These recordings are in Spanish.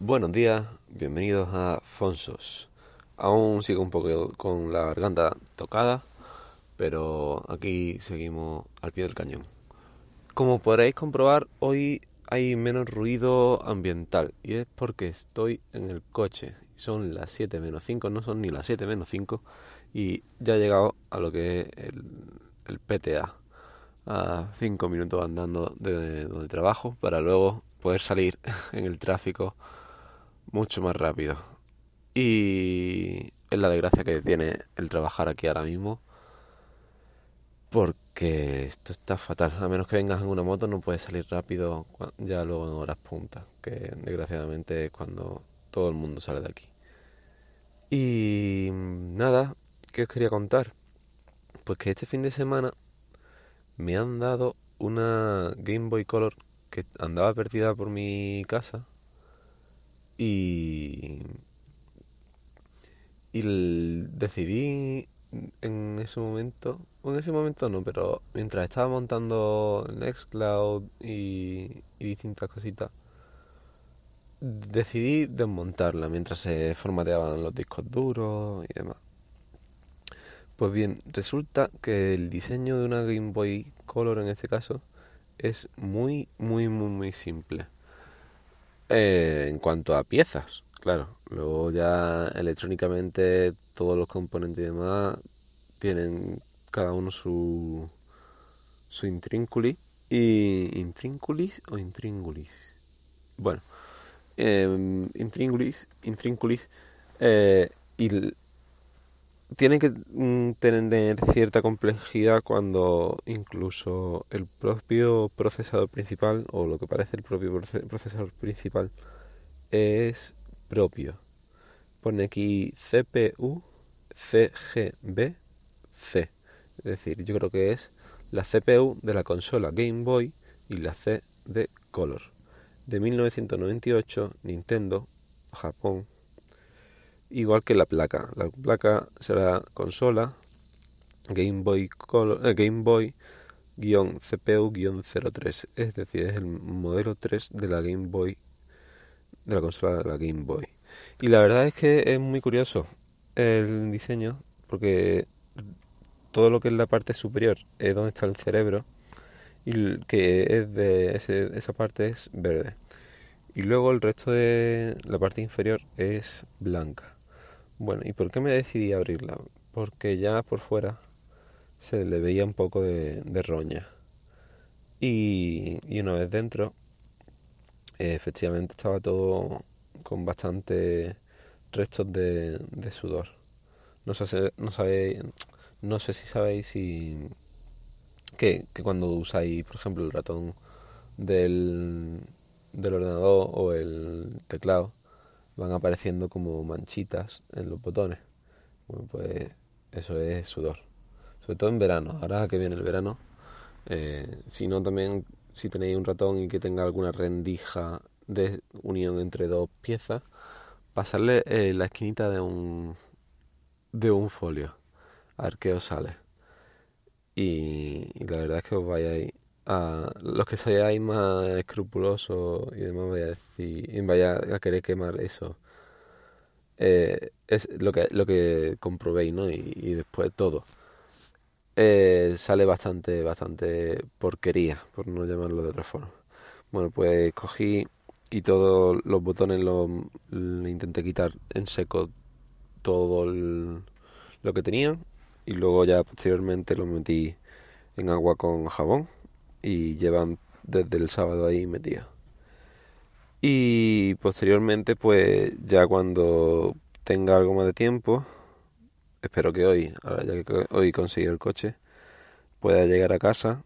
Buenos días, bienvenidos a Fonsos. Aún sigo un poco con la garganta tocada, pero aquí seguimos al pie del cañón. Como podréis comprobar, hoy hay menos ruido ambiental y es porque estoy en el coche. Son las 7 menos 5, no son ni las 7 menos 5 y ya he llegado a lo que es el, PTA. A 5 minutos andando de donde trabajo para luego poder salir en el tráfico mucho más rápido. Y es la desgracia que tiene el trabajar aquí ahora mismo. Porque esto está fatal. A menos que vengas en una moto no puedes salir rápido ya luego en horas puntas. Que desgraciadamente es cuando todo el mundo sale de aquí. Y nada, ¿qué os quería contar? Pues que este fin de semana me han dado una Game Boy Color que andaba perdida por mi casa y, y decidí en ese momento, en ese momento no, pero mientras estaba montando Nextcloud y, y distintas cositas, decidí desmontarla mientras se formateaban los discos duros y demás. Pues bien, resulta que el diseño de una Game Boy Color en este caso es muy, muy, muy, muy simple. Eh, en cuanto a piezas, claro. Luego ya electrónicamente todos los componentes y demás tienen cada uno su su intrínculi y intrínculis o intríngulis. Bueno, eh, intríngulis, intrínculis y tiene que mm, tener cierta complejidad cuando incluso el propio procesador principal o lo que parece el propio procesador principal es propio. Pone aquí CPU CGB C. Es decir, yo creo que es la CPU de la consola Game Boy y la C de Color. De 1998, Nintendo, Japón, igual que la placa. La placa será consola Game Boy Color, eh, Game Boy CPU-03, es decir, es el modelo 3 de la Game Boy de la consola de la Game Boy. Y la verdad es que es muy curioso el diseño porque todo lo que es la parte superior es donde está el cerebro y que es de esa parte es verde. Y luego el resto de la parte inferior es blanca. Bueno, ¿y por qué me decidí a abrirla? Porque ya por fuera se le veía un poco de, roña. Y, una vez dentro, efectivamente estaba todo con bastante restos de, sudor. No sé, no, sabéis, no sé si sabéis si que, que, cuando usáis, por ejemplo, el ratón del, del ordenador o el teclado, van apareciendo como manchitas en los botones. Pues eso es sudor. Sobre todo en verano. Ahora que viene el verano, eh, si no también si tenéis un ratón y que tenga alguna rendija de unión entre dos piezas, pasarle eh, la esquinita de un de un folio a ver qué os sale. Y, y la verdad es que os vayáis a los que seáis más escrupulosos y demás vaya a decir vaya a querer quemar eso. Eh, es lo que lo que comprobéis no y, después todo. Eh, sale bastante bastante porquería por no llamarlo de otra forma. Bueno pues cogí y todos los botones los intenté quitar en seco todo lo que tenían y luego ya posteriormente lo metí en agua con jabón y llevan desde el sábado ahí metido. Y posteriormente, pues ya cuando tenga algo más de tiempo, espero que hoy, ahora ya que hoy conseguí el coche, pueda llegar a casa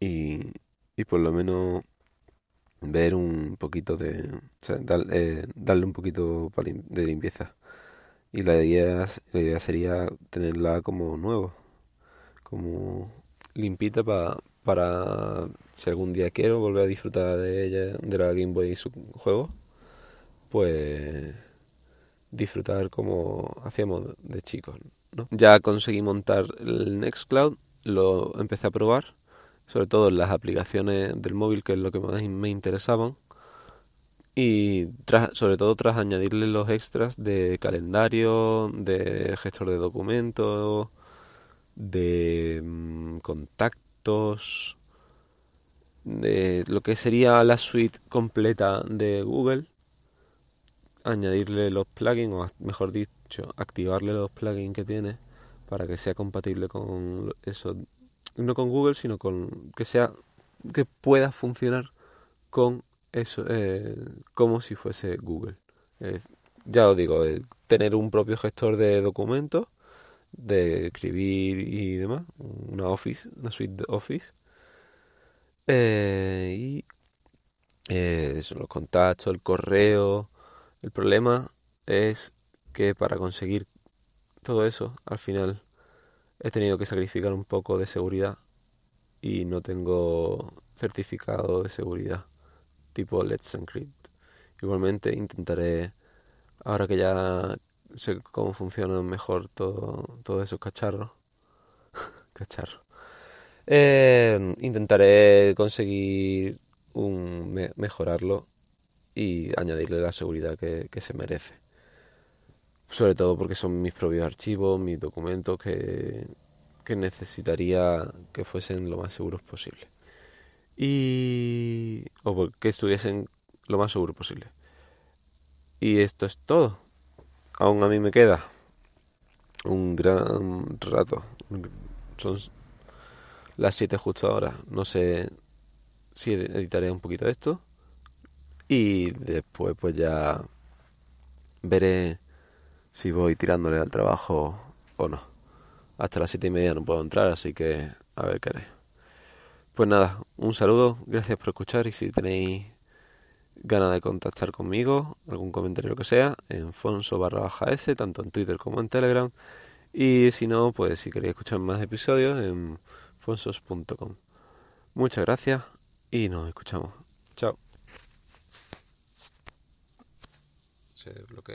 y, y por lo menos ver un poquito de, o sea, eh, darle un poquito de limpieza. Y la idea, la idea sería tenerla como nuevo, como limpita para si algún día quiero volver a disfrutar de ella, de la Game Boy y su juego, pues disfrutar como hacíamos de chicos. Ya conseguí montar el Nextcloud, lo empecé a probar, sobre todo en las aplicaciones del móvil, que es lo que más me interesaban. y tras, sobre todo tras añadirle los extras de calendario, de gestor de documentos, de mm, contactos, de lo que sería la suite completa de Google, añadirle los plugins, o mejor dicho, activarle los plugins que tiene para que sea compatible con eso, no con Google, sino con que sea que pueda funcionar con eso, eh, como si fuese Google. Eh, ya os digo, eh, tener un propio gestor de documentos, de escribir y demás, una Office, una suite de Office. y eso, los contactos, el correo. El problema es que para conseguir todo eso, al final he tenido que sacrificar un poco de seguridad y no tengo certificado de seguridad tipo Let's Encrypt. Igualmente intentaré, ahora que ya sé cómo funcionan mejor todo, todos esos cacharros, cacharros, eh, intentaré conseguir un, mejorarlo y añadirle la seguridad que, que se merece. Sobre todo porque son mis propios archivos, mis documentos que, que necesitaría que fuesen lo más seguros posible y o que estuviesen lo más seguro posible. Y esto es todo. Aún a mí me queda un gran rato. Son las 7 justo ahora. No sé si editaré un poquito de esto. Y después pues ya veré si voy tirándole al trabajo o no. Hasta las siete y media no puedo entrar, así que a ver qué haré. Pues nada, un saludo, gracias por escuchar y si tenéis ganas de contactar conmigo, algún comentario lo que sea, en Fonso barra baja S, tanto en Twitter como en Telegram. Y si no, pues si queréis escuchar más episodios, en fonsos.com. Muchas gracias y nos escuchamos. Chao. Se bloquea.